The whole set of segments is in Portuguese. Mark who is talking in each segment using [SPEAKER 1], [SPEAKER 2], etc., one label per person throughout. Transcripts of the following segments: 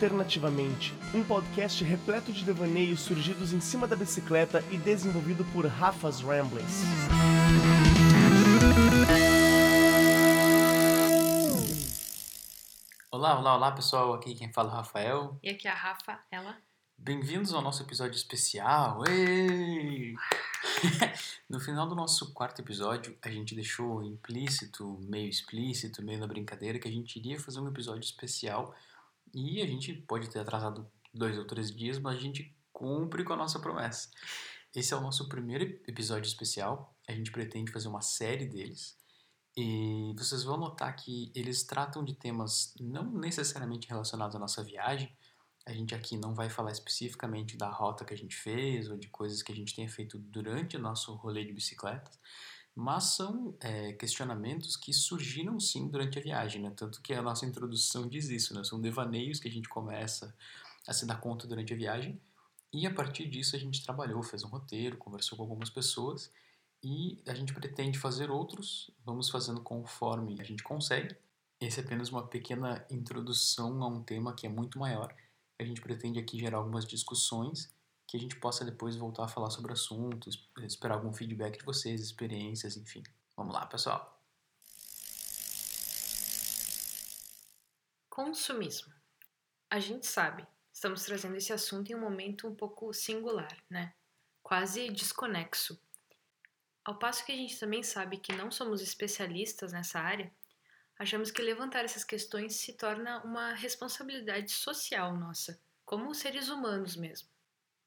[SPEAKER 1] Alternativamente, um podcast repleto de devaneios surgidos em cima da bicicleta e desenvolvido por Rafa's Ramblings.
[SPEAKER 2] Olá, olá, olá pessoal, aqui quem fala é o Rafael.
[SPEAKER 3] E aqui é a Rafa, ela.
[SPEAKER 2] Bem-vindos ao nosso episódio especial. Ei! no final do nosso quarto episódio, a gente deixou implícito, meio explícito, meio na brincadeira, que a gente iria fazer um episódio especial e a gente pode ter atrasado dois ou três dias, mas a gente cumpre com a nossa promessa. Esse é o nosso primeiro episódio especial. A gente pretende fazer uma série deles. E vocês vão notar que eles tratam de temas não necessariamente relacionados à nossa viagem. A gente aqui não vai falar especificamente da rota que a gente fez ou de coisas que a gente tenha feito durante o nosso rolê de bicicletas, mas são é, questionamentos que surgiram sim durante a viagem, né? Tanto que a nossa introdução diz isso, né? São devaneios que a gente começa a se dar conta durante a viagem e a partir disso a gente trabalhou, fez um roteiro, conversou com algumas pessoas e a gente pretende fazer outros, vamos fazendo conforme a gente consegue. Esse é apenas uma pequena introdução a um tema que é muito maior. A gente pretende aqui gerar algumas discussões que a gente possa depois voltar a falar sobre assuntos, esperar algum feedback de vocês, experiências, enfim. Vamos lá, pessoal.
[SPEAKER 3] Consumismo. A gente sabe, estamos trazendo esse assunto em um momento um pouco singular, né? Quase desconexo ao passo que a gente também sabe que não somos especialistas nessa área, achamos que levantar essas questões se torna uma responsabilidade social nossa, como seres humanos mesmo.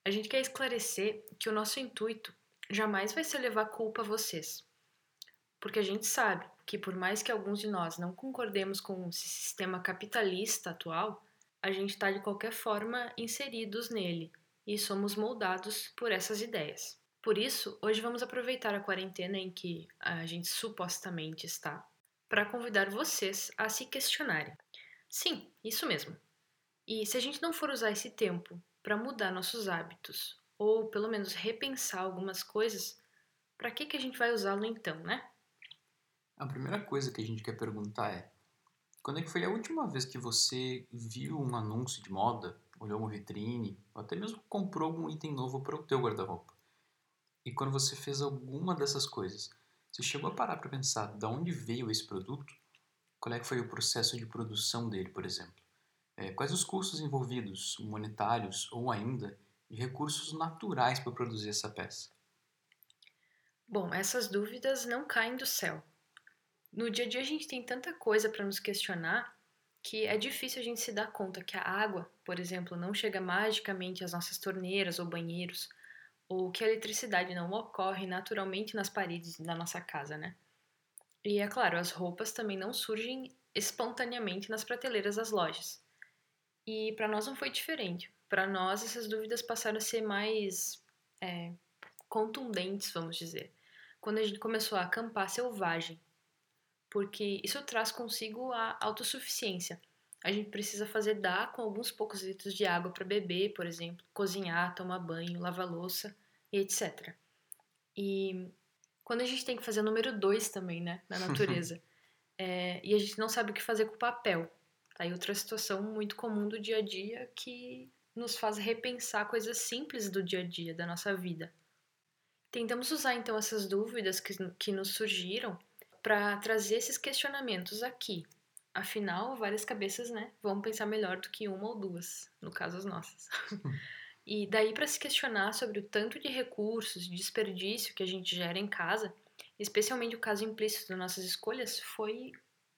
[SPEAKER 3] A gente quer esclarecer que o nosso intuito jamais vai ser levar culpa a vocês, porque a gente sabe que, por mais que alguns de nós não concordemos com esse sistema capitalista atual, a gente está de qualquer forma inseridos nele e somos moldados por essas ideias. Por isso, hoje vamos aproveitar a quarentena em que a gente supostamente está para convidar vocês a se questionarem. Sim, isso mesmo. E se a gente não for usar esse tempo para mudar nossos hábitos, ou pelo menos repensar algumas coisas, para que, que a gente vai usá-lo então, né?
[SPEAKER 2] A primeira coisa que a gente quer perguntar é: quando é que foi a última vez que você viu um anúncio de moda, olhou uma vitrine, ou até mesmo comprou algum item novo para o teu guarda-roupa? E quando você fez alguma dessas coisas, você chegou a parar para pensar de onde veio esse produto? Qual é que foi o processo de produção dele, por exemplo? É, quais os custos envolvidos, monetários ou ainda de recursos naturais para produzir essa peça?
[SPEAKER 3] Bom, essas dúvidas não caem do céu. No dia a dia a gente tem tanta coisa para nos questionar que é difícil a gente se dar conta que a água, por exemplo, não chega magicamente às nossas torneiras ou banheiros, ou que a eletricidade não ocorre naturalmente nas paredes da nossa casa, né? E é claro, as roupas também não surgem espontaneamente nas prateleiras das lojas. E para nós não foi diferente. Para nós, essas dúvidas passaram a ser mais é, contundentes, vamos dizer, quando a gente começou a acampar selvagem, porque isso traz consigo a autossuficiência. A gente precisa fazer dar com alguns poucos litros de água para beber, por exemplo, cozinhar, tomar banho, lavar louça e etc. E quando a gente tem que fazer o número dois também, né, na natureza, é, e a gente não sabe o que fazer com o papel. Tá aí outra situação muito comum do dia a dia que nos faz repensar coisas simples do dia a dia, da nossa vida. Tentamos usar então essas dúvidas que, que nos surgiram para trazer esses questionamentos aqui. Afinal, várias cabeças, né, vão pensar melhor do que uma ou duas, no caso as nossas. E daí para se questionar sobre o tanto de recursos, de desperdício que a gente gera em casa, especialmente o caso implícito das nossas escolhas, foi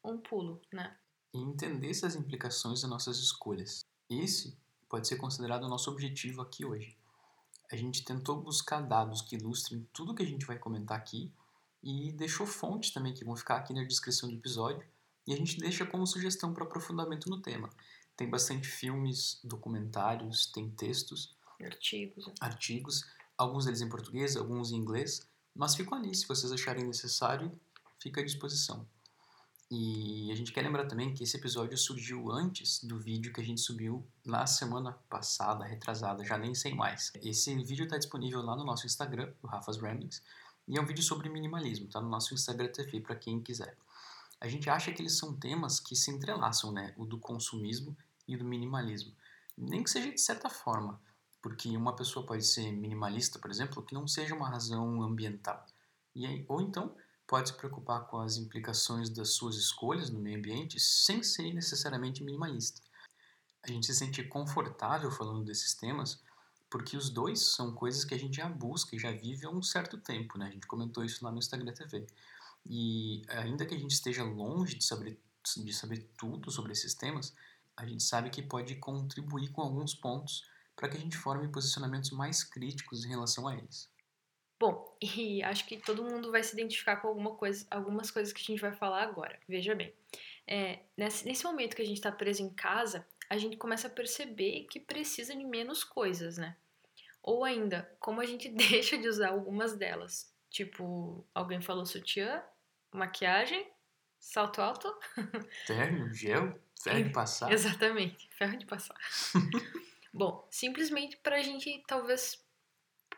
[SPEAKER 3] um pulo, né?
[SPEAKER 2] E entender essas implicações das nossas escolhas. Esse pode ser considerado o nosso objetivo aqui hoje. A gente tentou buscar dados que ilustrem tudo que a gente vai comentar aqui e deixou fontes também que vão ficar aqui na descrição do episódio e a gente deixa como sugestão para aprofundamento no tema. Tem bastante filmes, documentários, tem textos.
[SPEAKER 3] Artigos.
[SPEAKER 2] Artigos, alguns deles em português, alguns em inglês, mas ficam ali, se vocês acharem necessário, fica à disposição. E a gente quer lembrar também que esse episódio surgiu antes do vídeo que a gente subiu na semana passada, retrasada, já nem sei mais. Esse vídeo está disponível lá no nosso Instagram, o Rafa's Ramblings, e é um vídeo sobre minimalismo, tá no nosso Instagram TV para quem quiser. A gente acha que eles são temas que se entrelaçam, né? O do consumismo e do minimalismo. Nem que seja de certa forma, porque uma pessoa pode ser minimalista, por exemplo, que não seja uma razão ambiental. E aí, ou então pode se preocupar com as implicações das suas escolhas no meio ambiente sem ser necessariamente minimalista. A gente se sente confortável falando desses temas porque os dois são coisas que a gente já busca e já vive há um certo tempo, né? A gente comentou isso lá no Instagram TV. E ainda que a gente esteja longe de saber, de saber tudo sobre esses temas, a gente sabe que pode contribuir com alguns pontos para que a gente forme posicionamentos mais críticos em relação a eles.
[SPEAKER 3] Bom, e acho que todo mundo vai se identificar com alguma coisa, algumas coisas que a gente vai falar agora. Veja bem, é, nesse, nesse momento que a gente está preso em casa, a gente começa a perceber que precisa de menos coisas, né? Ou ainda, como a gente deixa de usar algumas delas. Tipo, alguém falou sutiã, maquiagem, salto alto.
[SPEAKER 2] Terno, gel, ferro de passar.
[SPEAKER 3] Exatamente, ferro de passar. Bom, simplesmente para a gente talvez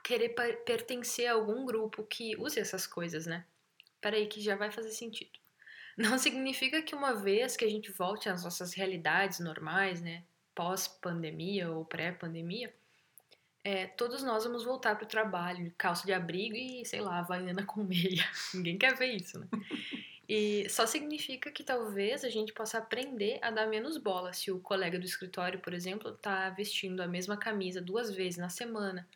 [SPEAKER 3] querer pertencer a algum grupo que use essas coisas, né? Peraí, que já vai fazer sentido. Não significa que uma vez que a gente volte às nossas realidades normais, né? Pós-pandemia ou pré-pandemia, é, todos nós vamos voltar para o trabalho, calça de abrigo e, sei lá, havaiana com meia. Ninguém quer ver isso, né? E só significa que talvez a gente possa aprender a dar menos bola se o colega do escritório, por exemplo, está vestindo a mesma camisa duas vezes na semana,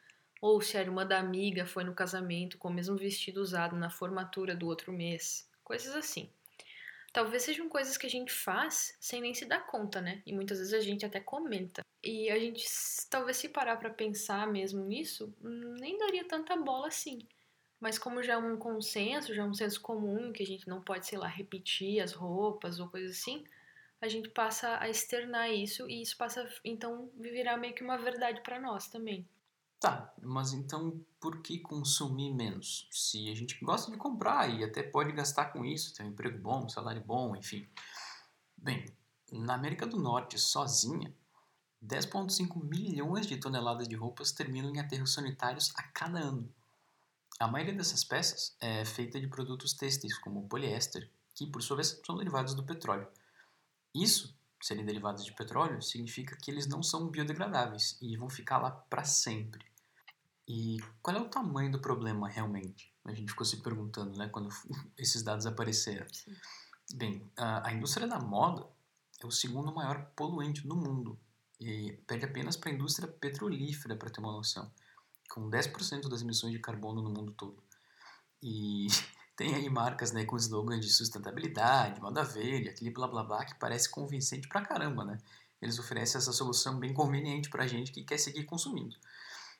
[SPEAKER 3] ou se a irmã da amiga foi no casamento com o mesmo vestido usado na formatura do outro mês. Coisas assim. Talvez sejam coisas que a gente faz sem nem se dar conta, né? E muitas vezes a gente até comenta. E a gente, talvez se parar para pensar mesmo nisso, nem daria tanta bola assim. Mas como já é um consenso, já é um senso comum que a gente não pode, sei lá, repetir as roupas ou coisa assim, a gente passa a externar isso e isso passa, então, virar meio que uma verdade para nós também.
[SPEAKER 2] Tá, mas então por que consumir menos? Se a gente gosta de comprar e até pode gastar com isso, tem um emprego bom, um salário bom, enfim. Bem, na América do Norte sozinha, 10,5 milhões de toneladas de roupas terminam em aterros sanitários a cada ano. A maioria dessas peças é feita de produtos têxteis, como poliéster, que por sua vez são derivados do petróleo. Isso, serem derivados de petróleo, significa que eles não são biodegradáveis e vão ficar lá para sempre. E qual é o tamanho do problema realmente? A gente ficou se perguntando, né, quando esses dados apareceram. Sim. Bem, a, a indústria da moda é o segundo maior poluente do mundo e perde apenas para a indústria petrolífera, para ter uma noção, com 10% das emissões de carbono no mundo todo. E tem aí marcas né, com slogans de sustentabilidade, moda verde, aquele blá blá blá que parece convincente pra caramba, né? Eles oferecem essa solução bem conveniente pra gente que quer seguir consumindo.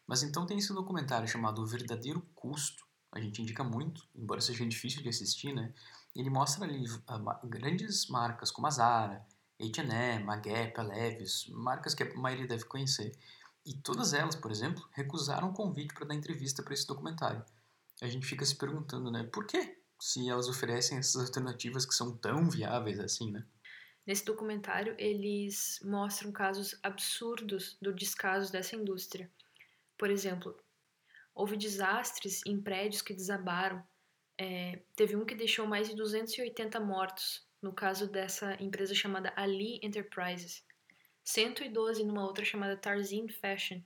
[SPEAKER 2] Mas então tem esse documentário chamado O Verdadeiro Custo, a gente indica muito, embora seja difícil de assistir, né? Ele mostra ali uh, grandes marcas como a Zara, H&M, a Gap, Levi's, marcas que a maioria deve conhecer. E todas elas, por exemplo, recusaram o convite para dar entrevista para esse documentário. A gente fica se perguntando, né, por quê? Se elas oferecem essas alternativas que são tão viáveis assim, né?
[SPEAKER 3] Nesse documentário, eles mostram casos absurdos do descaso dessa indústria. Por exemplo, houve desastres em prédios que desabaram. É, teve um que deixou mais de 280 mortos, no caso dessa empresa chamada Ali Enterprises, 112 numa outra chamada Tarzan Fashion,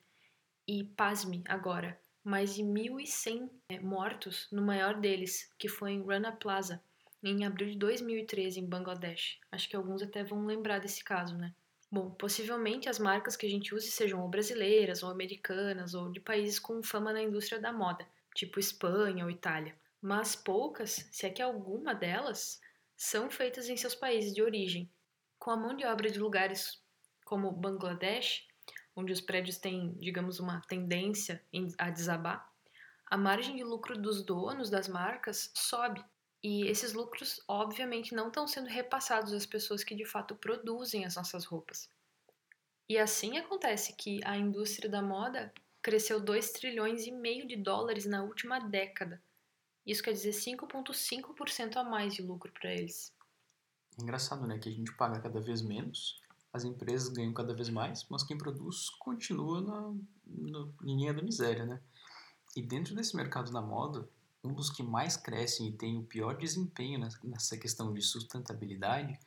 [SPEAKER 3] e pasme agora, mais de 1.100 é, mortos no maior deles, que foi em Rana Plaza, em abril de 2013, em Bangladesh. Acho que alguns até vão lembrar desse caso, né? Bom, possivelmente as marcas que a gente use sejam ou brasileiras, ou americanas, ou de países com fama na indústria da moda, tipo Espanha ou Itália. Mas poucas, se é que alguma delas, são feitas em seus países de origem. Com a mão de obra de lugares como Bangladesh, onde os prédios têm, digamos, uma tendência a desabar, a margem de lucro dos donos das marcas sobe. E esses lucros, obviamente, não estão sendo repassados às pessoas que de fato produzem as nossas roupas. E assim acontece que a indústria da moda cresceu 2 trilhões e meio de dólares na última década, isso quer dizer 5,5% a mais de lucro para eles.
[SPEAKER 2] É engraçado, né? Que a gente paga cada vez menos, as empresas ganham cada vez mais, mas quem produz continua na, na linha da miséria, né? E dentro desse mercado da moda, um dos que mais crescem e tem o pior desempenho nessa questão de sustentabilidade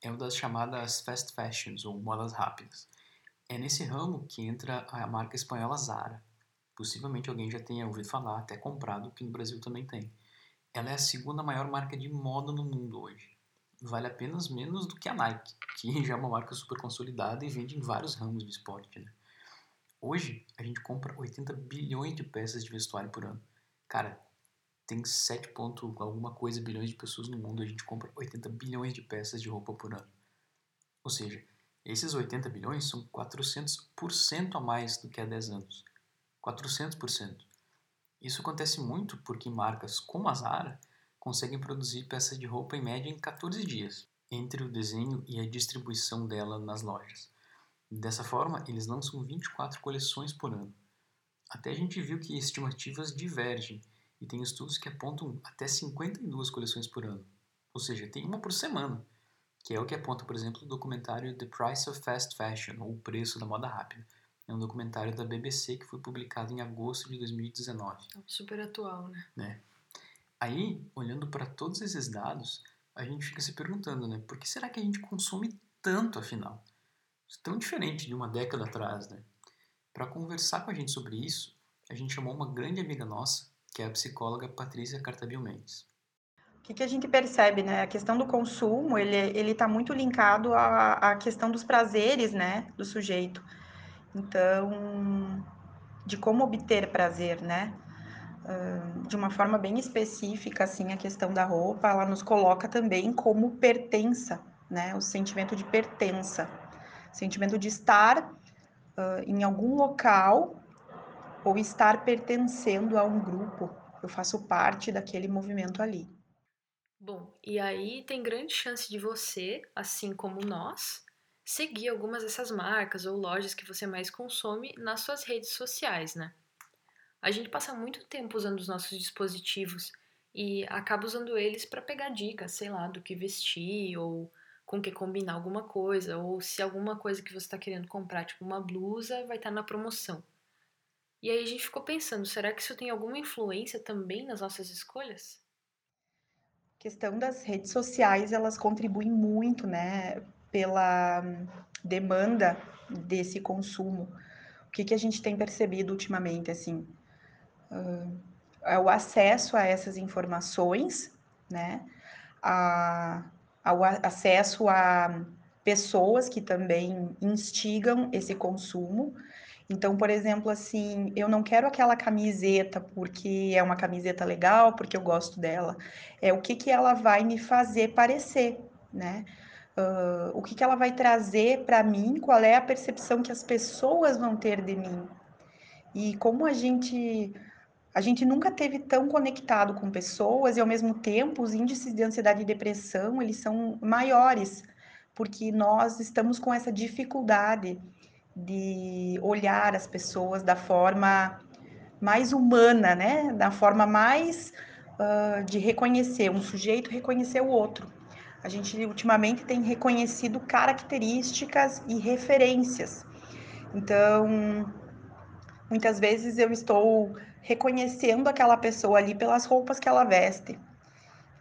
[SPEAKER 2] é o das chamadas fast fashions ou modas rápidas. É nesse ramo que entra a marca espanhola Zara. Possivelmente alguém já tenha ouvido falar, até comprado, que no Brasil também tem. Ela é a segunda maior marca de moda no mundo hoje. Vale apenas menos do que a Nike, que já é uma marca super consolidada e vende em vários ramos de esporte. Né? Hoje, a gente compra 80 bilhões de peças de vestuário por ano. Cara, tem 7 ponto alguma coisa bilhões de pessoas no mundo, a gente compra 80 bilhões de peças de roupa por ano. Ou seja, esses 80 bilhões são 400% a mais do que há 10 anos. 400%. Isso acontece muito porque marcas como a Zara conseguem produzir peças de roupa em média em 14 dias, entre o desenho e a distribuição dela nas lojas. Dessa forma, eles lançam 24 coleções por ano. Até a gente viu que estimativas divergem e tem estudos que apontam até 52 coleções por ano. Ou seja, tem uma por semana, que é o que aponta, por exemplo, o documentário The Price of Fast Fashion, ou O Preço da Moda Rápida. É um documentário da BBC que foi publicado em agosto de 2019.
[SPEAKER 3] Super atual, né?
[SPEAKER 2] né? Aí, olhando para todos esses dados, a gente fica se perguntando, né? Por que será que a gente consome tanto, afinal? Tão diferente de uma década atrás, né? Para conversar com a gente sobre isso, a gente chamou uma grande amiga nossa, que é a psicóloga Patrícia Cartabil Mendes.
[SPEAKER 4] O que, que, a gente percebe, né? A questão do consumo, ele ele está muito linkado à, à questão dos prazeres, né, do sujeito. Então, de como obter prazer, né? Uh, de uma forma bem específica, assim, a questão da roupa, ela nos coloca também como pertença, né? O sentimento de pertença, sentimento de estar uh, em algum local ou estar pertencendo a um grupo. Eu faço parte daquele movimento ali.
[SPEAKER 3] Bom, e aí tem grande chance de você, assim como nós, seguir algumas dessas marcas ou lojas que você mais consome nas suas redes sociais, né? A gente passa muito tempo usando os nossos dispositivos e acaba usando eles para pegar dicas, sei lá, do que vestir ou com que combinar alguma coisa, ou se alguma coisa que você está querendo comprar, tipo uma blusa, vai estar tá na promoção. E aí a gente ficou pensando, será que isso tem alguma influência também nas nossas escolhas?
[SPEAKER 4] questão das redes sociais, elas contribuem muito, né, pela demanda desse consumo. O que, que a gente tem percebido ultimamente, assim, uh, é o acesso a essas informações, né, a, ao acesso a pessoas que também instigam esse consumo, então, por exemplo, assim, eu não quero aquela camiseta porque é uma camiseta legal, porque eu gosto dela. É o que, que ela vai me fazer parecer, né? Uh, o que, que ela vai trazer para mim, qual é a percepção que as pessoas vão ter de mim. E como a gente a gente nunca teve tão conectado com pessoas e ao mesmo tempo os índices de ansiedade e depressão, eles são maiores, porque nós estamos com essa dificuldade de olhar as pessoas da forma mais humana, né? Da forma mais uh, de reconhecer um sujeito, reconhecer o outro. A gente ultimamente tem reconhecido características e referências. Então, muitas vezes eu estou reconhecendo aquela pessoa ali pelas roupas que ela veste.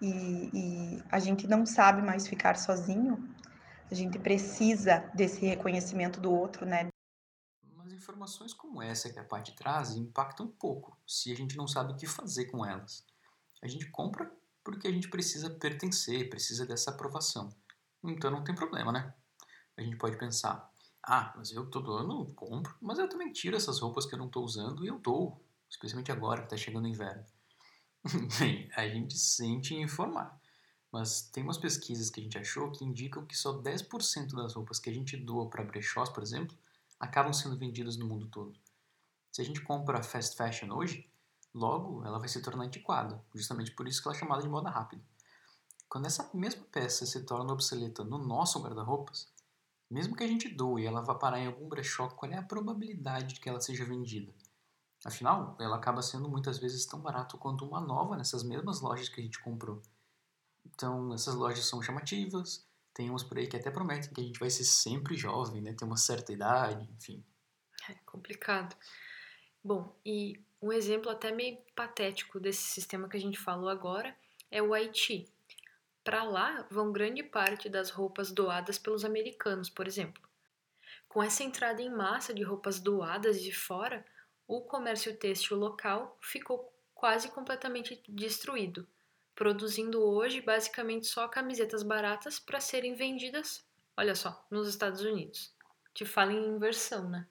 [SPEAKER 4] E, e a gente não sabe mais ficar sozinho a gente precisa desse reconhecimento do outro, né?
[SPEAKER 2] Mas informações como essa que a parte traz impactam pouco se a gente não sabe o que fazer com elas. A gente compra porque a gente precisa pertencer, precisa dessa aprovação. Então não tem problema, né? A gente pode pensar, ah, mas eu todo ano compro, mas eu também tiro essas roupas que eu não estou usando e eu dou, especialmente agora que está chegando o inverno. Bem, a gente sente informar. Mas tem umas pesquisas que a gente achou que indicam que só 10% das roupas que a gente doa para brechós, por exemplo, acabam sendo vendidas no mundo todo. Se a gente compra fast fashion hoje, logo ela vai se tornar antiquada, justamente por isso que ela é chamada de moda rápida. Quando essa mesma peça se torna obsoleta no nosso guarda-roupas, mesmo que a gente doe e ela vá parar em algum brechó, qual é a probabilidade de que ela seja vendida? Afinal, ela acaba sendo muitas vezes tão barato quanto uma nova nessas mesmas lojas que a gente comprou. Então, essas lojas são chamativas, tem umas por aí que até prometem que a gente vai ser sempre jovem, né? Ter uma certa idade, enfim.
[SPEAKER 3] É complicado. Bom, e um exemplo até meio patético desse sistema que a gente falou agora é o Haiti. Para lá vão grande parte das roupas doadas pelos americanos, por exemplo. Com essa entrada em massa de roupas doadas de fora, o comércio têxtil local ficou quase completamente destruído, produzindo hoje basicamente só camisetas baratas para serem vendidas, olha só, nos Estados Unidos. Te falo em inversão, né?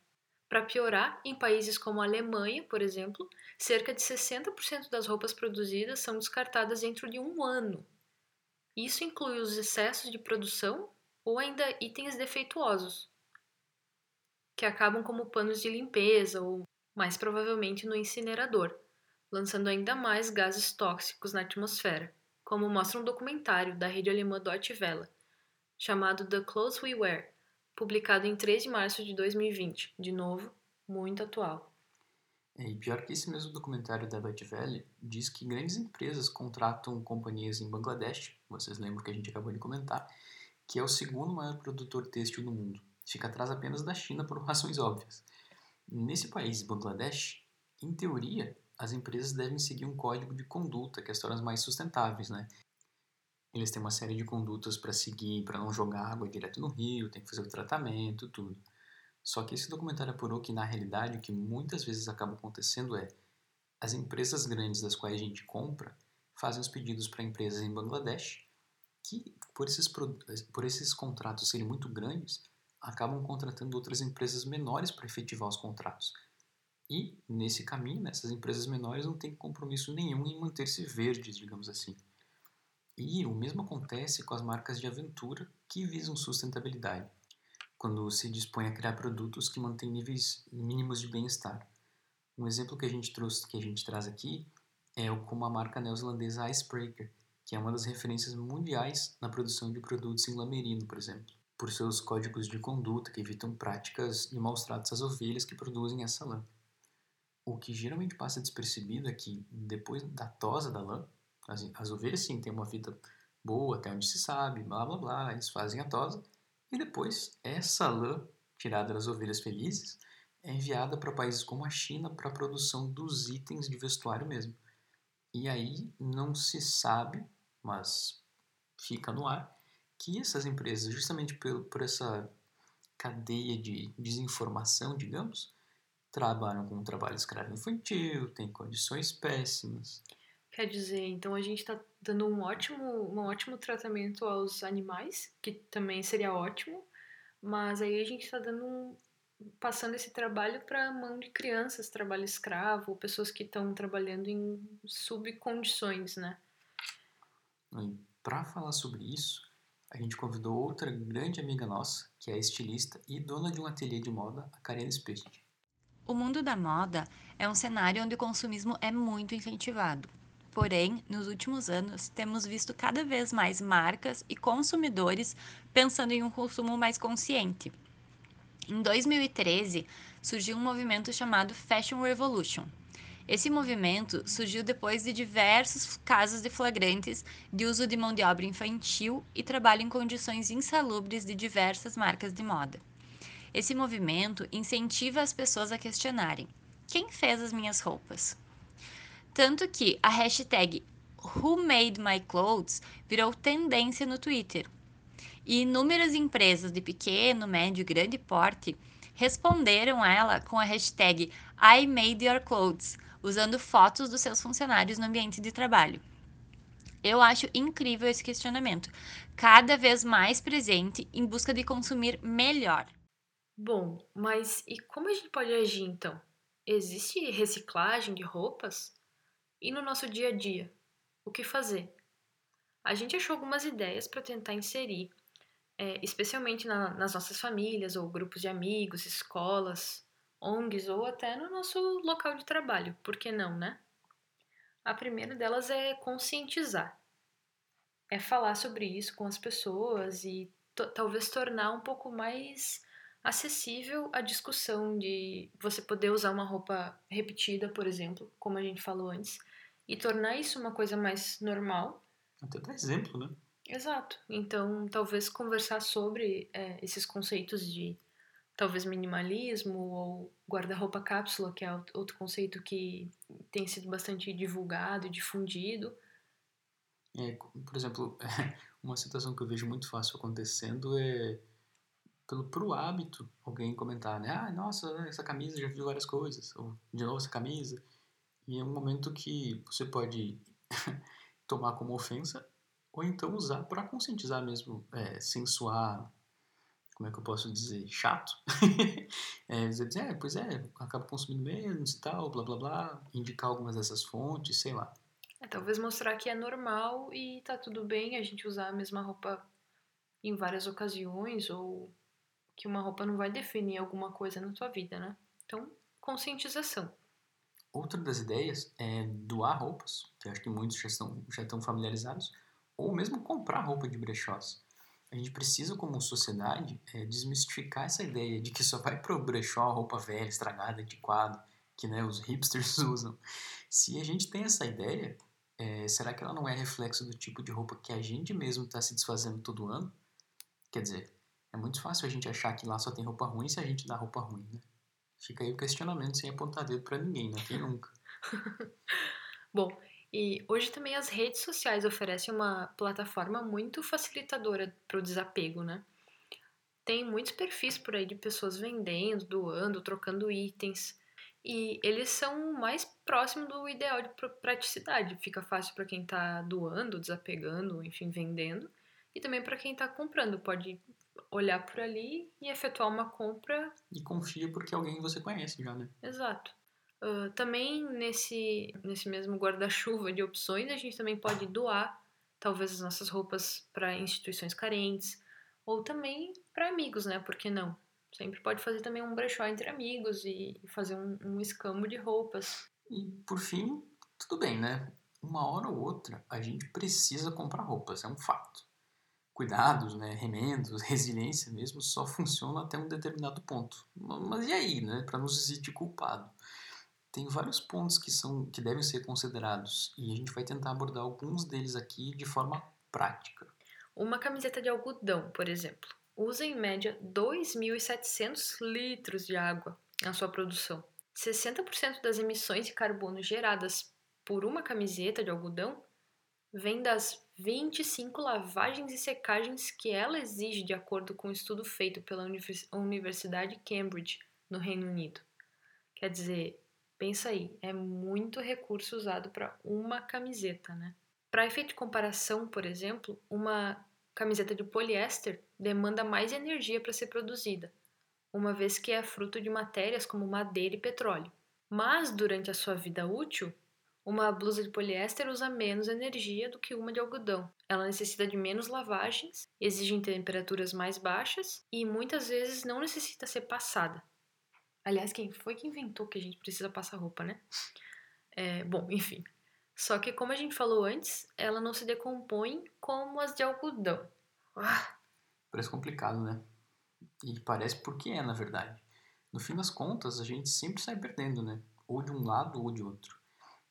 [SPEAKER 3] Para piorar, em países como a Alemanha, por exemplo, cerca de 60% das roupas produzidas são descartadas dentro de um ano. Isso inclui os excessos de produção ou ainda itens defeituosos, que acabam como panos de limpeza ou, mais provavelmente, no incinerador, lançando ainda mais gases tóxicos na atmosfera, como mostra um documentário da rede alemã Deutsche Welle, chamado The Clothes We Wear, publicado em 3 de março de 2020, de novo, muito atual.
[SPEAKER 2] É, e pior que esse mesmo documentário da Deutsche Welle diz que grandes empresas contratam companhias em Bangladesh, vocês lembram que a gente acabou de comentar, que é o segundo maior produtor têxtil do mundo fica atrás apenas da China por razões óbvias. Nesse país, Bangladesh, em teoria, as empresas devem seguir um código de conduta que as torna mais sustentáveis, né? Eles têm uma série de condutas para seguir, para não jogar água direto no rio, tem que fazer o tratamento, tudo. Só que esse documentário apurou que, na realidade, o que muitas vezes acaba acontecendo é as empresas grandes das quais a gente compra fazem os pedidos para empresas em Bangladesh que, por esses, por esses contratos serem muito grandes, acabam contratando outras empresas menores para efetivar os contratos. E, nesse caminho, essas empresas menores não têm compromisso nenhum em manter-se verdes, digamos assim. E o mesmo acontece com as marcas de aventura que visam sustentabilidade, quando se dispõe a criar produtos que mantêm níveis mínimos de bem-estar. Um exemplo que a gente trouxe, que a gente traz aqui, é o como a marca neozelandesa Icebreaker, que é uma das referências mundiais na produção de produtos em lamerino, por exemplo por seus códigos de conduta que evitam práticas de maus tratos às ovelhas que produzem essa lã. O que geralmente passa despercebido é que, depois da tosa da lã, as, as ovelhas sim têm uma vida boa até onde se sabe, blá blá blá, eles fazem a tosa, e depois essa lã, tirada das ovelhas felizes, é enviada para países como a China para a produção dos itens de vestuário mesmo. E aí não se sabe, mas fica no ar, que essas empresas, justamente por, por essa cadeia de desinformação, digamos, trabalham com trabalho escravo infantil, têm condições péssimas.
[SPEAKER 3] Quer dizer, então a gente está dando um ótimo, um ótimo tratamento aos animais, que também seria ótimo, mas aí a gente está dando um, passando esse trabalho para mão de crianças, trabalho escravo, pessoas que estão trabalhando em subcondições, né?
[SPEAKER 2] Para falar sobre isso, a gente convidou outra grande amiga nossa, que é estilista e dona de um ateliê de moda, a Karine Specht.
[SPEAKER 5] O mundo da moda é um cenário onde o consumismo é muito incentivado. Porém, nos últimos anos, temos visto cada vez mais marcas e consumidores pensando em um consumo mais consciente. Em 2013, surgiu um movimento chamado Fashion Revolution, esse movimento surgiu depois de diversos casos de flagrantes de uso de mão de obra infantil e trabalho em condições insalubres de diversas marcas de moda. Esse movimento incentiva as pessoas a questionarem: quem fez as minhas roupas? Tanto que a hashtag Who Made My Clothes virou tendência no Twitter. E inúmeras empresas de pequeno, médio e grande porte responderam a ela com a hashtag I Made Your Clothes, usando fotos dos seus funcionários no ambiente de trabalho. Eu acho incrível esse questionamento, cada vez mais presente em busca de consumir melhor.
[SPEAKER 3] Bom, mas e como a gente pode agir então? Existe reciclagem de roupas? E no nosso dia a dia? O que fazer? A gente achou algumas ideias para tentar inserir, é, especialmente na, nas nossas famílias ou grupos de amigos, escolas, ONGs ou até no nosso local de trabalho, por que não, né? A primeira delas é conscientizar. É falar sobre isso com as pessoas e talvez tornar um pouco mais acessível a discussão de você poder usar uma roupa repetida, por exemplo, como a gente falou antes, e tornar isso uma coisa mais normal.
[SPEAKER 2] Até dar exemplo, né?
[SPEAKER 3] Exato. Então, talvez conversar sobre é, esses conceitos de talvez minimalismo ou guarda-roupa cápsula, que é outro conceito que tem sido bastante divulgado e difundido.
[SPEAKER 2] É, por exemplo, uma situação que eu vejo muito fácil acontecendo é pelo pro hábito alguém comentar, né? Ah, nossa, essa camisa já viu várias coisas, ou de novo essa camisa. E é um momento que você pode tomar como ofensa ou então usar para conscientizar mesmo, é, sem soar, como é que eu posso dizer, chato. é, dizer, é, pois é, acaba consumindo menos e tal, blá blá blá, indicar algumas dessas fontes, sei lá.
[SPEAKER 3] É, talvez mostrar que é normal e tá tudo bem a gente usar a mesma roupa em várias ocasiões ou que uma roupa não vai definir alguma coisa na tua vida, né? Então, conscientização.
[SPEAKER 2] Outra das ideias é doar roupas, que acho que muitos já estão, já estão familiarizados, ou mesmo comprar roupa de brechós. A gente precisa, como sociedade, é, desmistificar essa ideia de que só vai pro brechó roupa velha, estragada, antiquada, que né, os hipsters usam. Se a gente tem essa ideia, é, será que ela não é reflexo do tipo de roupa que a gente mesmo está se desfazendo todo ano? Quer dizer, é muito fácil a gente achar que lá só tem roupa ruim se a gente dá roupa ruim, né? Fica aí o questionamento sem apontar dedo pra ninguém, né? Quem nunca?
[SPEAKER 3] Bom, e hoje também as redes sociais oferecem uma plataforma muito facilitadora para o desapego, né? Tem muitos perfis por aí de pessoas vendendo, doando, trocando itens. E eles são mais próximos do ideal de praticidade. Fica fácil para quem está doando, desapegando, enfim, vendendo. E também para quem está comprando. Pode olhar por ali e efetuar uma compra.
[SPEAKER 2] E confia porque alguém você conhece já, né?
[SPEAKER 3] Exato. Uh, também nesse, nesse mesmo guarda-chuva de opções, a gente também pode doar talvez as nossas roupas para instituições carentes ou também para amigos, né? Por que não? Sempre pode fazer também um brechó entre amigos e fazer um, um escambo de roupas.
[SPEAKER 2] E por fim, tudo bem, né? Uma hora ou outra a gente precisa comprar roupas, é um fato cuidados, né, remendos, resiliência mesmo, só funciona até um determinado ponto. Mas e aí, né, para não se sentir culpado? Tem vários pontos que são que devem ser considerados e a gente vai tentar abordar alguns deles aqui de forma prática.
[SPEAKER 3] Uma camiseta de algodão, por exemplo, usa em média 2.700 litros de água na sua produção. 60% das emissões de carbono geradas por uma camiseta de algodão vem das 25 lavagens e secagens que ela exige de acordo com um estudo feito pela Universidade Cambridge, no Reino Unido. Quer dizer, pensa aí, é muito recurso usado para uma camiseta, né? Para efeito de comparação, por exemplo, uma camiseta de poliéster demanda mais energia para ser produzida, uma vez que é fruto de matérias como madeira e petróleo. Mas durante a sua vida útil, uma blusa de poliéster usa menos energia do que uma de algodão. Ela necessita de menos lavagens, exige temperaturas mais baixas e muitas vezes não necessita ser passada. Aliás, quem foi que inventou que a gente precisa passar roupa, né? É, bom, enfim. Só que, como a gente falou antes, ela não se decompõe como as de algodão. Ah.
[SPEAKER 2] Parece complicado, né? E parece porque é, na verdade. No fim das contas, a gente sempre sai perdendo, né? Ou de um lado ou de outro.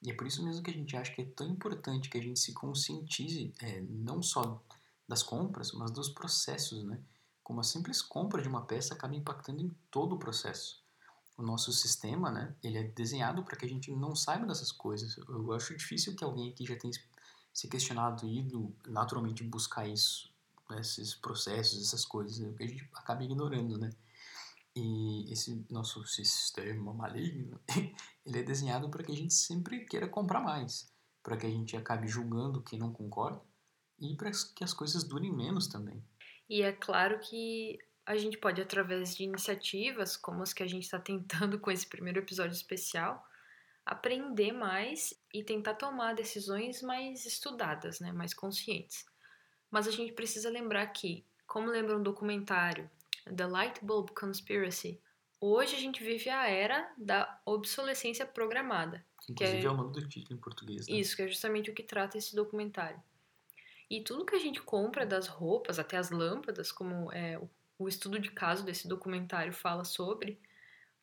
[SPEAKER 2] E é por isso mesmo que a gente acha que é tão importante que a gente se conscientize é, não só das compras, mas dos processos, né? Como a simples compra de uma peça acaba impactando em todo o processo. O nosso sistema, né? Ele é desenhado para que a gente não saiba dessas coisas. Eu acho difícil que alguém aqui já tenha se questionado e ido naturalmente buscar isso, esses processos, essas coisas, né? que a gente acaba ignorando, né? E esse nosso sistema maligno, ele é desenhado para que a gente sempre queira comprar mais, para que a gente acabe julgando quem não concorda e para que as coisas durem menos também.
[SPEAKER 3] E é claro que a gente pode, através de iniciativas como as que a gente está tentando com esse primeiro episódio especial, aprender mais e tentar tomar decisões mais estudadas, né, mais conscientes. Mas a gente precisa lembrar que, como lembra um documentário The Light Bulb Conspiracy. Hoje a gente vive a era da obsolescência programada.
[SPEAKER 2] Inclusive é, é o nome do título em português. Né?
[SPEAKER 3] Isso, que é justamente o que trata esse documentário. E tudo que a gente compra, das roupas até as lâmpadas, como é, o, o estudo de caso desse documentário fala sobre,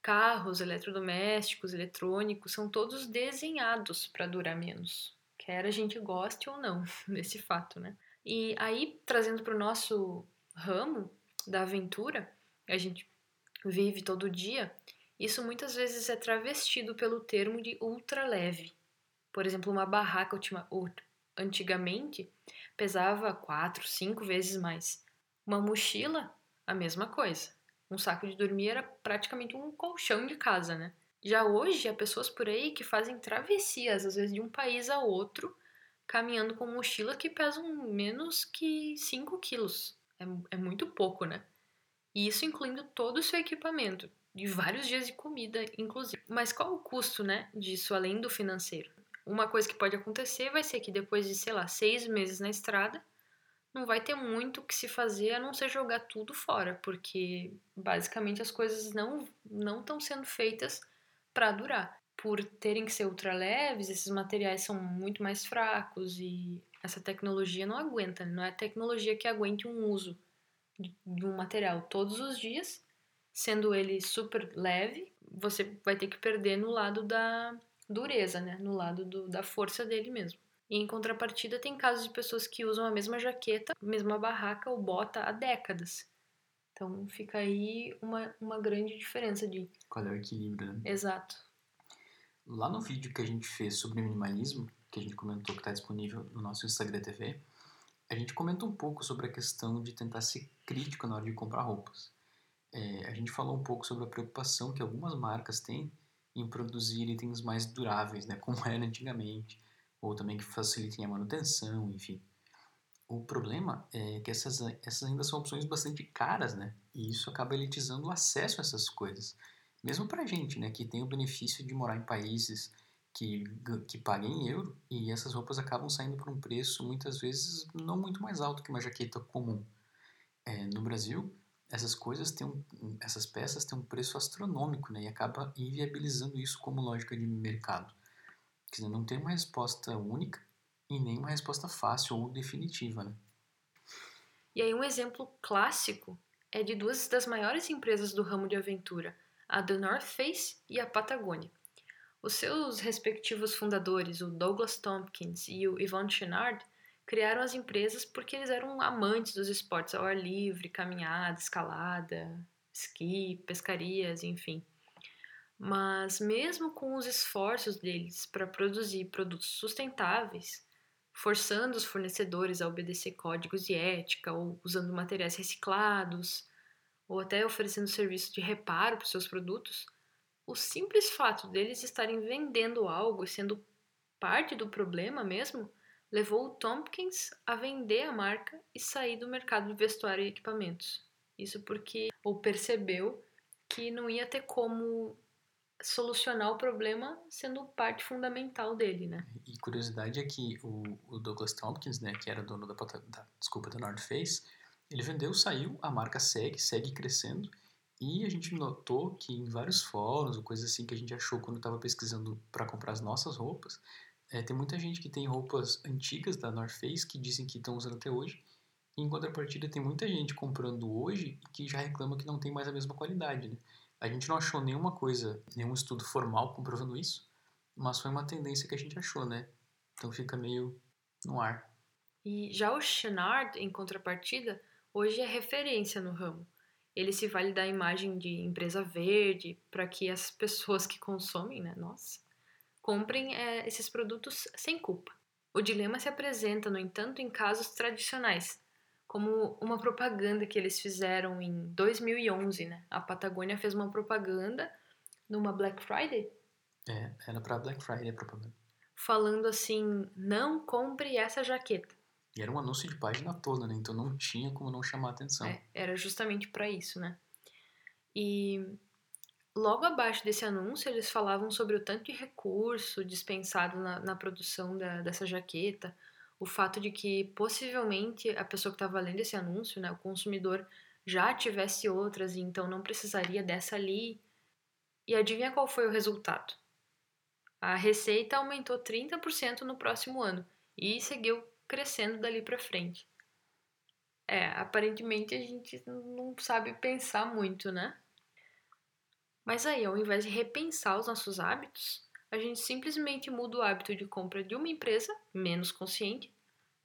[SPEAKER 3] carros, eletrodomésticos, eletrônicos, são todos desenhados para durar menos. Quer a gente goste ou não desse fato, né? E aí, trazendo para o nosso ramo, da aventura, a gente vive todo dia, isso muitas vezes é travestido pelo termo de ultra leve. Por exemplo, uma barraca antigamente pesava quatro, cinco vezes mais. Uma mochila a mesma coisa. Um saco de dormir era praticamente um colchão de casa, né? Já hoje, há pessoas por aí que fazem travessias, às vezes de um país a outro, caminhando com mochilas que pesam menos que 5 quilos. É, é muito pouco, né? E isso incluindo todo o seu equipamento, de vários dias de comida, inclusive. Mas qual o custo, né, disso além do financeiro? Uma coisa que pode acontecer vai ser que depois de, sei lá, seis meses na estrada, não vai ter muito o que se fazer a não ser jogar tudo fora, porque basicamente as coisas não não estão sendo feitas para durar. Por terem que ser ultra leves, esses materiais são muito mais fracos e essa tecnologia não aguenta, não é tecnologia que aguente um uso de um material todos os dias, sendo ele super leve, você vai ter que perder no lado da dureza, né? No lado do, da força dele mesmo. E em contrapartida, tem casos de pessoas que usam a mesma jaqueta, a mesma barraca ou bota há décadas. Então fica aí uma, uma grande diferença de.
[SPEAKER 2] Qual é o equilíbrio, né?
[SPEAKER 3] Exato.
[SPEAKER 2] Lá no vídeo que a gente fez sobre minimalismo, que a gente comentou que está disponível no nosso Instagram TV, a gente comenta um pouco sobre a questão de tentar ser crítico na hora de comprar roupas. É, a gente falou um pouco sobre a preocupação que algumas marcas têm em produzir itens mais duráveis, né, como era antigamente, ou também que facilitem a manutenção, enfim. O problema é que essas, essas ainda são opções bastante caras, né? E isso acaba elitizando o acesso a essas coisas. Mesmo pra gente, né? Que tem o benefício de morar em países que, que paguem em euro e essas roupas acabam saindo por um preço muitas vezes não muito mais alto que uma jaqueta comum. É, no Brasil, essas coisas têm um, essas peças têm um preço astronômico, né? E acaba inviabilizando isso como lógica de mercado. Quer dizer, não tem uma resposta única e nem uma resposta fácil ou definitiva, né?
[SPEAKER 3] E aí um exemplo clássico é de duas das maiores empresas do ramo de aventura, a The North Face e a Patagônia. Os seus respectivos fundadores, o Douglas Tompkins e o Yvon Chouinard, criaram as empresas porque eles eram amantes dos esportes ao ar livre, caminhada, escalada, esqui, pescarias, enfim. Mas mesmo com os esforços deles para produzir produtos sustentáveis, forçando os fornecedores a obedecer códigos de ética ou usando materiais reciclados, ou até oferecendo serviço de reparo para os seus produtos, o simples fato deles estarem vendendo algo e sendo parte do problema mesmo levou o Tompkins a vender a marca e sair do mercado de vestuário e equipamentos. Isso porque ou percebeu que não ia ter como solucionar o problema sendo parte fundamental dele, né?
[SPEAKER 2] E curiosidade é que o, o Douglas Tompkins, né, que era dono da, da, desculpa, da North Face, ele vendeu, saiu, a marca segue, segue crescendo, e a gente notou que em vários fóruns, ou coisas assim que a gente achou quando estava pesquisando para comprar as nossas roupas, é, tem muita gente que tem roupas antigas da North Face que dizem que estão usando até hoje, e em contrapartida tem muita gente comprando hoje que já reclama que não tem mais a mesma qualidade, né? A gente não achou nenhuma coisa, nenhum estudo formal comprovando isso, mas foi uma tendência que a gente achou, né? Então fica meio no ar.
[SPEAKER 3] E já o Chenard, em contrapartida, hoje é referência no ramo. Ele se vale da imagem de empresa verde para que as pessoas que consomem, né, nós, comprem é, esses produtos sem culpa. O dilema se apresenta, no entanto, em casos tradicionais, como uma propaganda que eles fizeram em 2011, né? A Patagônia fez uma propaganda numa Black Friday.
[SPEAKER 2] É, era para Black Friday a propaganda.
[SPEAKER 3] Falando assim, não compre essa jaqueta.
[SPEAKER 2] E era um anúncio de página toda, né? Então não tinha como não chamar atenção.
[SPEAKER 3] É, era justamente para isso, né? E logo abaixo desse anúncio eles falavam sobre o tanto de recurso dispensado na, na produção da, dessa jaqueta, o fato de que possivelmente a pessoa que estava lendo esse anúncio, né, o consumidor, já tivesse outras e então não precisaria dessa ali. E adivinha qual foi o resultado? A receita aumentou 30% no próximo ano e seguiu crescendo dali para frente. É, aparentemente a gente não sabe pensar muito, né? Mas aí, ao invés de repensar os nossos hábitos, a gente simplesmente muda o hábito de compra de uma empresa menos consciente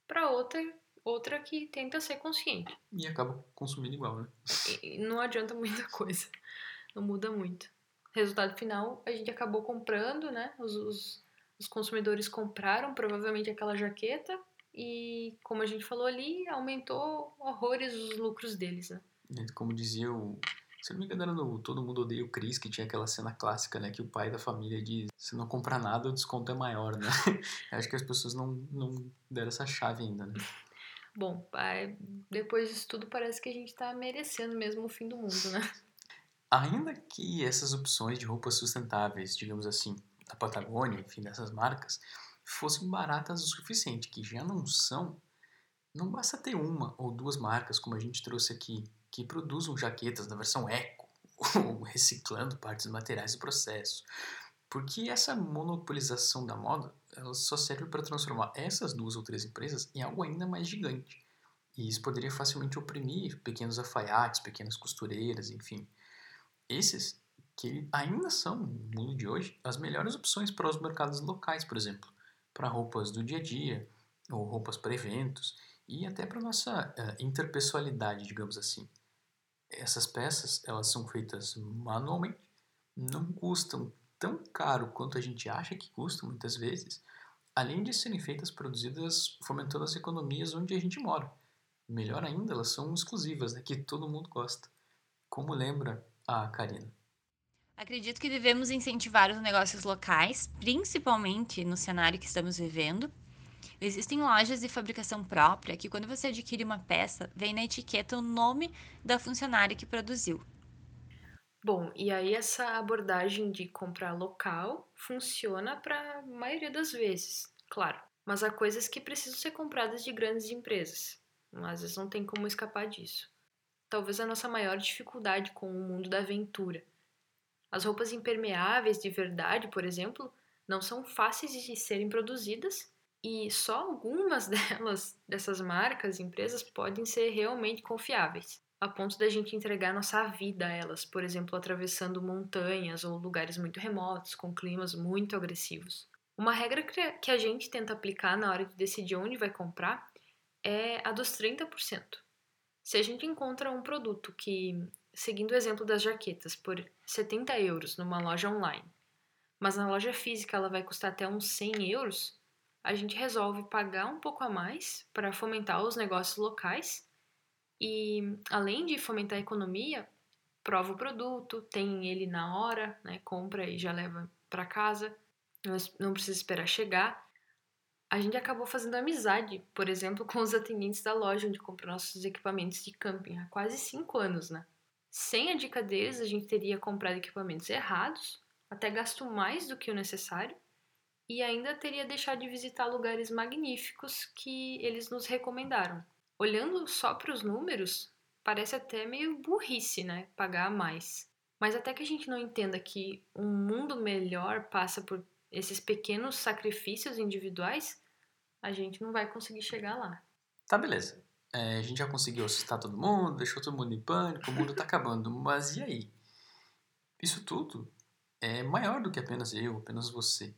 [SPEAKER 3] para outra outra que tenta ser consciente.
[SPEAKER 2] E acaba consumindo igual, né?
[SPEAKER 3] E não adianta muita coisa. Não muda muito. Resultado final, a gente acabou comprando, né? Os, os, os consumidores compraram provavelmente aquela jaqueta e, como a gente falou ali, aumentou horrores os lucros deles, né?
[SPEAKER 2] Como dizia o. Se não me engano, no Todo Mundo Odeia o Chris, que tinha aquela cena clássica, né? Que o pai da família diz: se não comprar nada, o desconto é maior, né? Acho que as pessoas não, não deram essa chave ainda, né?
[SPEAKER 3] Bom, depois disso tudo, parece que a gente tá merecendo mesmo o fim do mundo, né?
[SPEAKER 2] Ainda que essas opções de roupas sustentáveis, digamos assim, da Patagônia, enfim, dessas marcas, fossem baratas o suficiente, que já não são, não basta ter uma ou duas marcas, como a gente trouxe aqui, que produzam jaquetas na versão eco, ou reciclando partes materiais do processo. Porque essa monopolização da moda ela só serve para transformar essas duas ou três empresas em algo ainda mais gigante. E isso poderia facilmente oprimir pequenos alfaiates, pequenas costureiras, enfim. Esses que ainda são, no mundo de hoje, as melhores opções para os mercados locais, por exemplo, para roupas do dia a dia, ou roupas para eventos, e até para nossa uh, interpessoalidade, digamos assim. Essas peças, elas são feitas manualmente, não custam tão caro quanto a gente acha que custam muitas vezes, além de serem feitas produzidas fomentando as economias onde a gente mora. Melhor ainda, elas são exclusivas, né, que todo mundo gosta. Como lembra a Karina.
[SPEAKER 5] Acredito que devemos incentivar os negócios locais, principalmente no cenário que estamos vivendo. Existem lojas de fabricação própria que, quando você adquire uma peça, vem na etiqueta o nome da funcionária que produziu.
[SPEAKER 3] Bom, e aí essa abordagem de comprar local funciona para a maioria das vezes, claro. Mas há coisas que precisam ser compradas de grandes empresas. Às vezes não tem como escapar disso talvez a nossa maior dificuldade com o mundo da aventura. As roupas impermeáveis de verdade, por exemplo, não são fáceis de serem produzidas e só algumas delas, dessas marcas empresas, podem ser realmente confiáveis, a ponto da gente entregar nossa vida a elas, por exemplo, atravessando montanhas ou lugares muito remotos, com climas muito agressivos. Uma regra que a gente tenta aplicar na hora de decidir onde vai comprar é a dos 30%. Se a gente encontra um produto que, seguindo o exemplo das jaquetas, por 70 euros numa loja online, mas na loja física ela vai custar até uns 100 euros, a gente resolve pagar um pouco a mais para fomentar os negócios locais e, além de fomentar a economia, prova o produto, tem ele na hora, né, compra e já leva para casa, não precisa esperar chegar a gente acabou fazendo amizade, por exemplo, com os atendentes da loja onde comprou nossos equipamentos de camping há quase cinco anos, né? Sem a dica deles, a gente teria comprado equipamentos errados, até gasto mais do que o necessário, e ainda teria deixado de visitar lugares magníficos que eles nos recomendaram. Olhando só para os números, parece até meio burrice, né? Pagar mais. Mas até que a gente não entenda que um mundo melhor passa por esses pequenos sacrifícios individuais, a gente não vai conseguir chegar lá.
[SPEAKER 2] Tá, beleza. É, a gente já conseguiu assustar todo mundo, deixou todo mundo em pânico, o mundo tá acabando. Mas e aí? Isso tudo é maior do que apenas eu, apenas você.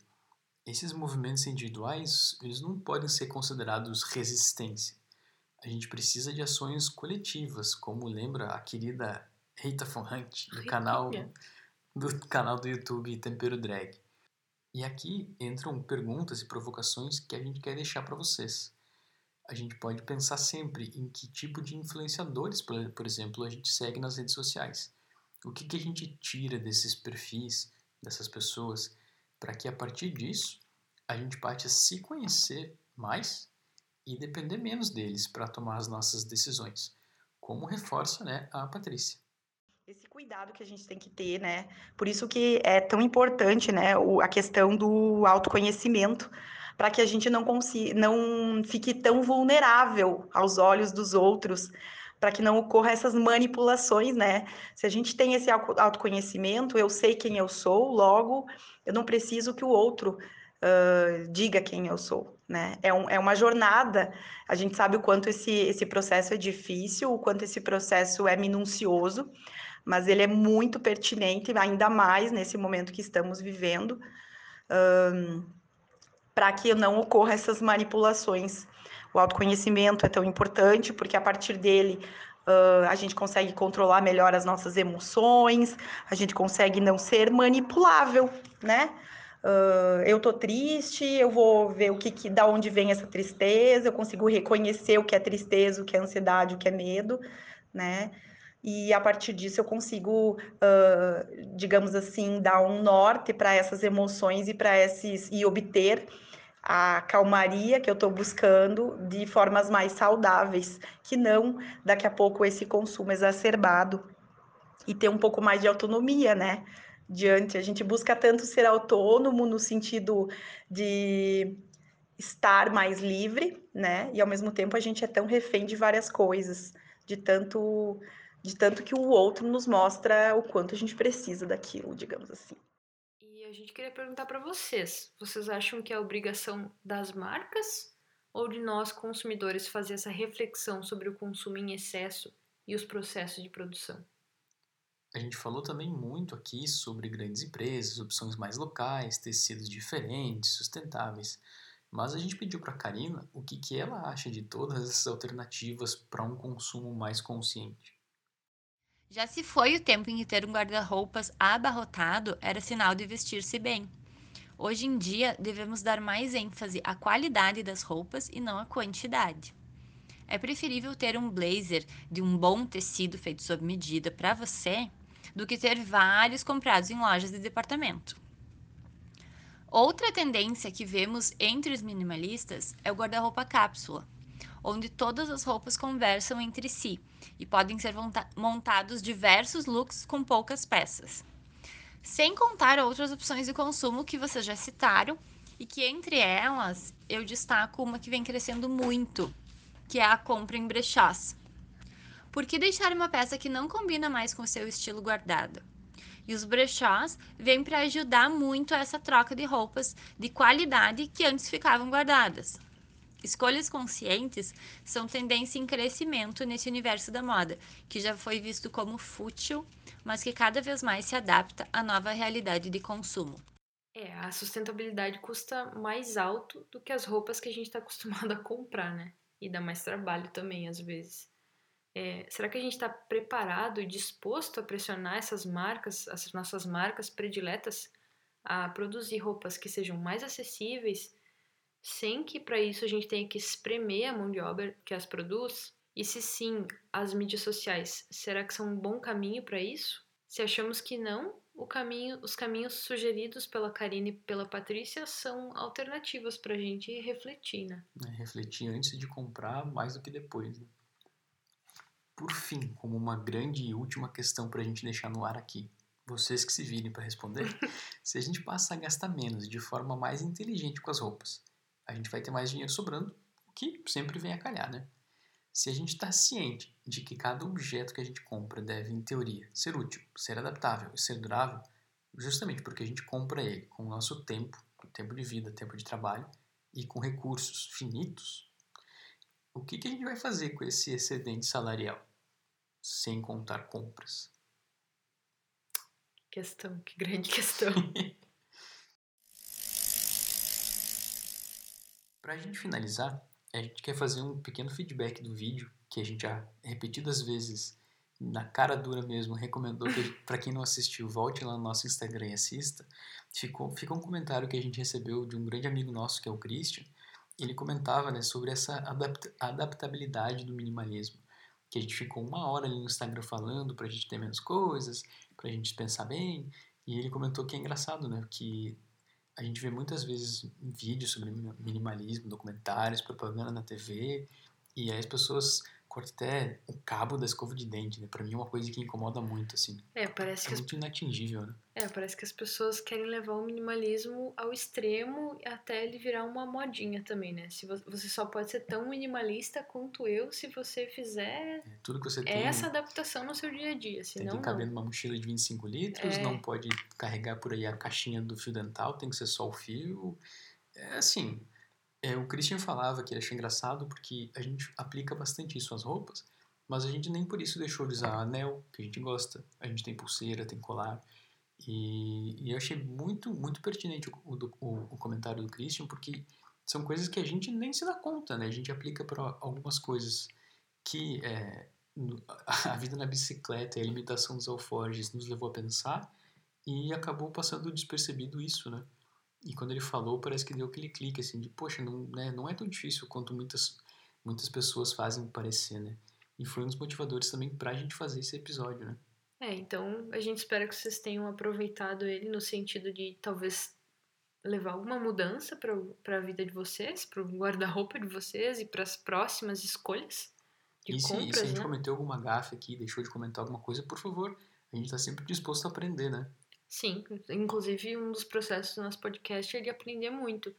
[SPEAKER 2] Esses movimentos individuais, eles não podem ser considerados resistência. A gente precisa de ações coletivas, como lembra a querida Rita Von Hunt, do canal do canal do YouTube Tempero Drag. E aqui entram perguntas e provocações que a gente quer deixar para vocês. A gente pode pensar sempre em que tipo de influenciadores, por exemplo, a gente segue nas redes sociais. O que, que a gente tira desses perfis, dessas pessoas, para que a partir disso a gente passe a se conhecer mais e depender menos deles para tomar as nossas decisões, como reforça né, a Patrícia
[SPEAKER 4] esse cuidado que a gente tem que ter, né? Por isso que é tão importante, né, a questão do autoconhecimento, para que a gente não consiga, não fique tão vulnerável aos olhos dos outros, para que não ocorra essas manipulações, né? Se a gente tem esse autoconhecimento, eu sei quem eu sou, logo eu não preciso que o outro uh, diga quem eu sou, né? É, um, é uma jornada, a gente sabe o quanto esse, esse processo é difícil, o quanto esse processo é minucioso, mas ele é muito pertinente, ainda mais nesse momento que estamos vivendo, para que não ocorra essas manipulações. O autoconhecimento é tão importante porque a partir dele uh, a gente consegue controlar melhor as nossas emoções, a gente consegue não ser manipulável, né? Uh, eu tô triste, eu vou ver o que, que da onde vem essa tristeza, eu consigo reconhecer o que é tristeza, o que é ansiedade, o que é medo, né? e a partir disso eu consigo, uh, digamos assim, dar um norte para essas emoções e para esses e obter a calmaria que eu estou buscando de formas mais saudáveis, que não daqui a pouco esse consumo exacerbado e ter um pouco mais de autonomia, né? Diante, a gente busca tanto ser autônomo no sentido de estar mais livre, né? E ao mesmo tempo a gente é tão refém de várias coisas, de tanto de tanto que o outro nos mostra o quanto a gente precisa daquilo, digamos assim.
[SPEAKER 3] A gente queria perguntar para vocês, vocês acham que é obrigação das marcas ou de nós consumidores fazer essa reflexão sobre o consumo em excesso e os processos de produção?
[SPEAKER 2] A gente falou também muito aqui sobre grandes empresas, opções mais locais, tecidos diferentes, sustentáveis. Mas a gente pediu para a Karina o que, que ela acha de todas essas alternativas para um consumo mais consciente.
[SPEAKER 5] Já se foi o tempo em que ter um guarda-roupas abarrotado era sinal de vestir-se bem. Hoje em dia, devemos dar mais ênfase à qualidade das roupas e não à quantidade. É preferível ter um blazer de um bom tecido feito sob medida para você do que ter vários comprados em lojas de departamento. Outra tendência que vemos entre os minimalistas é o guarda-roupa cápsula, onde todas as roupas conversam entre si e podem ser montados diversos looks com poucas peças. Sem contar outras opções de consumo que vocês já citaram e que entre elas eu destaco uma que vem crescendo muito, que é a compra em brechós. Por que deixar uma peça que não combina mais com o seu estilo guardada? E os brechós vêm para ajudar muito essa troca de roupas de qualidade que antes ficavam guardadas. Escolhas conscientes são tendência em crescimento nesse universo da moda, que já foi visto como fútil, mas que cada vez mais se adapta à nova realidade de consumo.
[SPEAKER 3] É, a sustentabilidade custa mais alto do que as roupas que a gente está acostumado a comprar, né? E dá mais trabalho também, às vezes. É, será que a gente está preparado e disposto a pressionar essas marcas, essas nossas marcas prediletas, a produzir roupas que sejam mais acessíveis sem que para isso a gente tenha que espremer a mão de obra que as produz? E se sim, as mídias sociais, será que são um bom caminho para isso? Se achamos que não, o caminho, os caminhos sugeridos pela Karine e pela Patrícia são alternativas para a gente refletir, né?
[SPEAKER 2] É, refletir antes de comprar mais do que depois. Né? Por fim, como uma grande e última questão para a gente deixar no ar aqui, vocês que se virem para responder, se a gente passa a gastar menos de forma mais inteligente com as roupas, a gente vai ter mais dinheiro sobrando, o que sempre vem a calhar, né? Se a gente está ciente de que cada objeto que a gente compra deve, em teoria, ser útil, ser adaptável e ser durável, justamente porque a gente compra ele com o nosso tempo, tempo de vida, tempo de trabalho e com recursos finitos, o que, que a gente vai fazer com esse excedente salarial? Sem contar compras.
[SPEAKER 3] Questão, que grande questão.
[SPEAKER 2] Para a gente finalizar, a gente quer fazer um pequeno feedback do vídeo que a gente já repetidas vezes, na cara dura mesmo, recomendou que para quem não assistiu, volte lá no nosso Instagram e assista. Ficou, fica um comentário que a gente recebeu de um grande amigo nosso, que é o Christian. Ele comentava né, sobre essa adapta adaptabilidade do minimalismo. Que a gente ficou uma hora ali no Instagram falando para a gente ter menos coisas, para a gente pensar bem. E ele comentou que é engraçado, né? Que a gente vê muitas vezes vídeos sobre minimalismo, documentários, propaganda na TV, e aí as pessoas corta até o cabo da escova de dente, né? Pra mim é uma coisa que incomoda muito, assim.
[SPEAKER 3] É, parece
[SPEAKER 2] é
[SPEAKER 3] que...
[SPEAKER 2] muito as... inatingível, né?
[SPEAKER 3] É, parece que as pessoas querem levar o minimalismo ao extremo até ele virar uma modinha também, né? Se você só pode ser tão minimalista quanto eu se você fizer
[SPEAKER 2] é, tudo que você tem,
[SPEAKER 3] essa adaptação no seu dia a dia, senão
[SPEAKER 2] Tem que caber numa mochila de 25 litros, é... não pode carregar por aí a caixinha do fio dental, tem que ser só o fio. É assim, é, o Christian falava que achou engraçado porque a gente aplica bastante isso às roupas, mas a gente nem por isso deixou de usar anel, que a gente gosta. A gente tem pulseira, tem colar. E, e eu achei muito, muito pertinente o, o, o, comentário do Christian, porque são coisas que a gente nem se dá conta, né? A gente aplica para algumas coisas que é, a vida na bicicleta e a limitação dos alforjes nos levou a pensar e acabou passando despercebido isso, né? E quando ele falou, parece que deu aquele clique, assim, de, poxa, não, né, não é tão difícil quanto muitas, muitas pessoas fazem parecer, né? E foi um dos motivadores também pra gente fazer esse episódio, né?
[SPEAKER 3] É, então a gente espera que vocês tenham aproveitado ele no sentido de talvez levar alguma mudança para a vida de vocês, para o guarda-roupa de vocês e para as próximas escolhas de
[SPEAKER 2] e se,
[SPEAKER 3] compras,
[SPEAKER 2] e se a gente
[SPEAKER 3] né?
[SPEAKER 2] cometeu alguma gafe aqui, deixou de comentar alguma coisa, por favor, a gente tá sempre disposto a aprender, né?
[SPEAKER 3] Sim, inclusive um dos processos do nosso podcast é de aprender muito.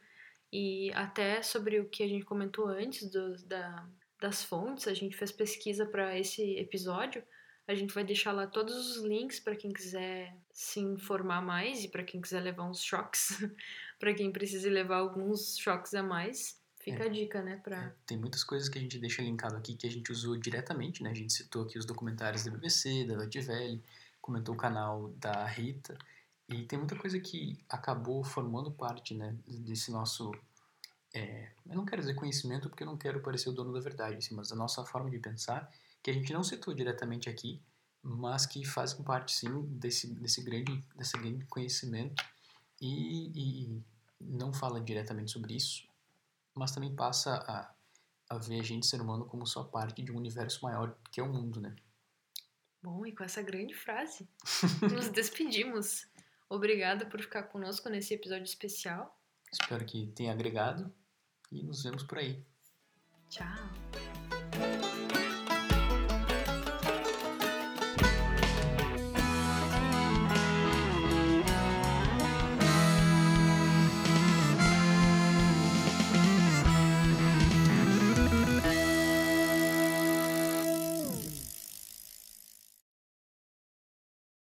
[SPEAKER 3] E até sobre o que a gente comentou antes do, da, das fontes, a gente fez pesquisa para esse episódio. A gente vai deixar lá todos os links para quem quiser se informar mais e para quem quiser levar uns choques, para quem precise levar alguns choques a mais. Fica
[SPEAKER 2] É.
[SPEAKER 3] a dica, né, para
[SPEAKER 2] É, tem muitas coisas que a gente deixa linkado aqui que a gente usou diretamente, né? A gente citou aqui os documentários da BBC, da Deutsche Welle, comentou o canal da Rita, e tem muita coisa que acabou formando parte, né, desse nosso... é, eu não quero dizer conhecimento porque eu não quero parecer o dono da verdade, assim, mas da nossa forma de pensar, que a gente não citou diretamente aqui, mas que fazem parte, sim, desse, desse, grande, desse grande conhecimento e, e não fala diretamente sobre isso, mas também passa a, a ver a gente, ser humano, como só parte de um universo maior que é o mundo, né?
[SPEAKER 3] Bom, e com essa grande frase, nos despedimos. Obrigada por ficar conosco nesse episódio especial.
[SPEAKER 2] Espero que tenha agregado e nos vemos por aí.
[SPEAKER 3] Tchau.